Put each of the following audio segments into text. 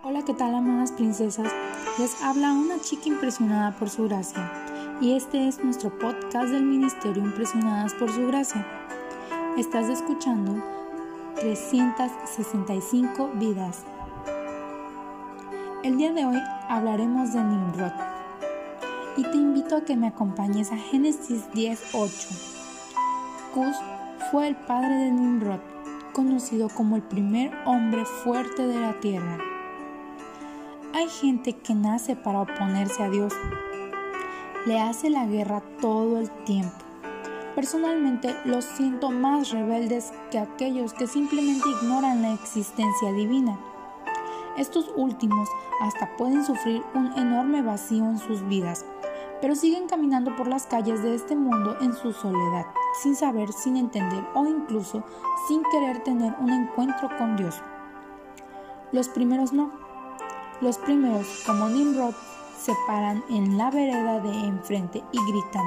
Hola, ¿qué tal amadas princesas? Les habla una chica impresionada por su gracia y este es nuestro podcast del Ministerio Impresionadas por su gracia. Estás escuchando 365 vidas. El día de hoy hablaremos de Nimrod y te invito a que me acompañes a Génesis 10:8. Cus fue el padre de Nimrod, conocido como el primer hombre fuerte de la tierra. Hay gente que nace para oponerse a Dios. Le hace la guerra todo el tiempo. Personalmente los siento más rebeldes que aquellos que simplemente ignoran la existencia divina. Estos últimos hasta pueden sufrir un enorme vacío en sus vidas, pero siguen caminando por las calles de este mundo en su soledad, sin saber, sin entender o incluso sin querer tener un encuentro con Dios. Los primeros no los primeros, como Nimrod, se paran en la vereda de enfrente y gritan,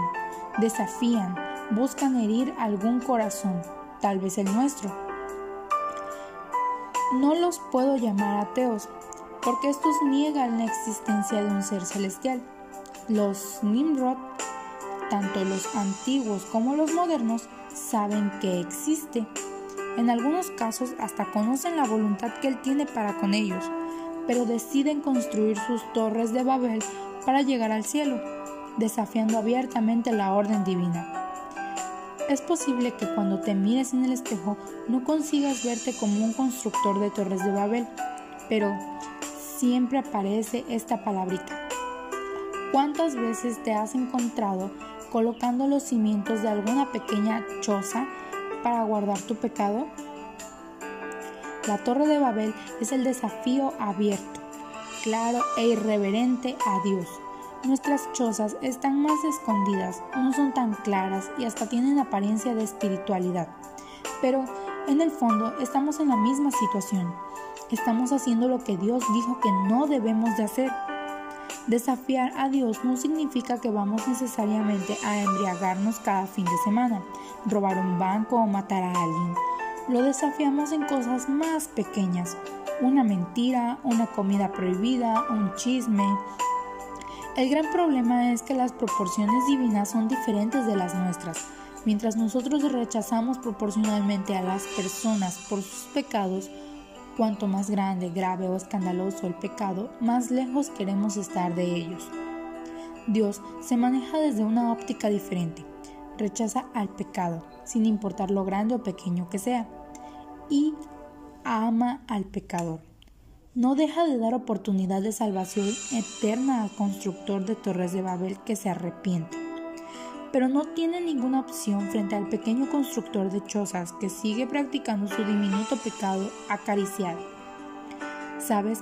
desafían, buscan herir algún corazón, tal vez el nuestro. No los puedo llamar ateos, porque estos niegan la existencia de un ser celestial. Los Nimrod, tanto los antiguos como los modernos, saben que existe. En algunos casos hasta conocen la voluntad que Él tiene para con ellos, pero deciden construir sus torres de Babel para llegar al cielo, desafiando abiertamente la orden divina. Es posible que cuando te mires en el espejo no consigas verte como un constructor de torres de Babel, pero siempre aparece esta palabrita. ¿Cuántas veces te has encontrado colocando los cimientos de alguna pequeña choza para guardar tu pecado? La Torre de Babel es el desafío abierto, claro e irreverente a Dios. Nuestras chozas están más escondidas, no son tan claras y hasta tienen apariencia de espiritualidad. Pero en el fondo estamos en la misma situación. Estamos haciendo lo que Dios dijo que no debemos de hacer. Desafiar a Dios no significa que vamos necesariamente a embriagarnos cada fin de semana, robar un banco o matar a alguien lo desafiamos en cosas más pequeñas, una mentira, una comida prohibida, un chisme. El gran problema es que las proporciones divinas son diferentes de las nuestras. Mientras nosotros rechazamos proporcionalmente a las personas por sus pecados, cuanto más grande, grave o escandaloso el pecado, más lejos queremos estar de ellos. Dios se maneja desde una óptica diferente. Rechaza al pecado, sin importar lo grande o pequeño que sea y ama al pecador. No deja de dar oportunidad de salvación eterna al constructor de Torres de Babel que se arrepiente. Pero no tiene ninguna opción frente al pequeño constructor de chozas que sigue practicando su diminuto pecado acariciado. Sabes,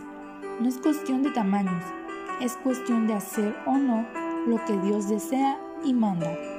no es cuestión de tamaños, es cuestión de hacer o no lo que Dios desea y manda.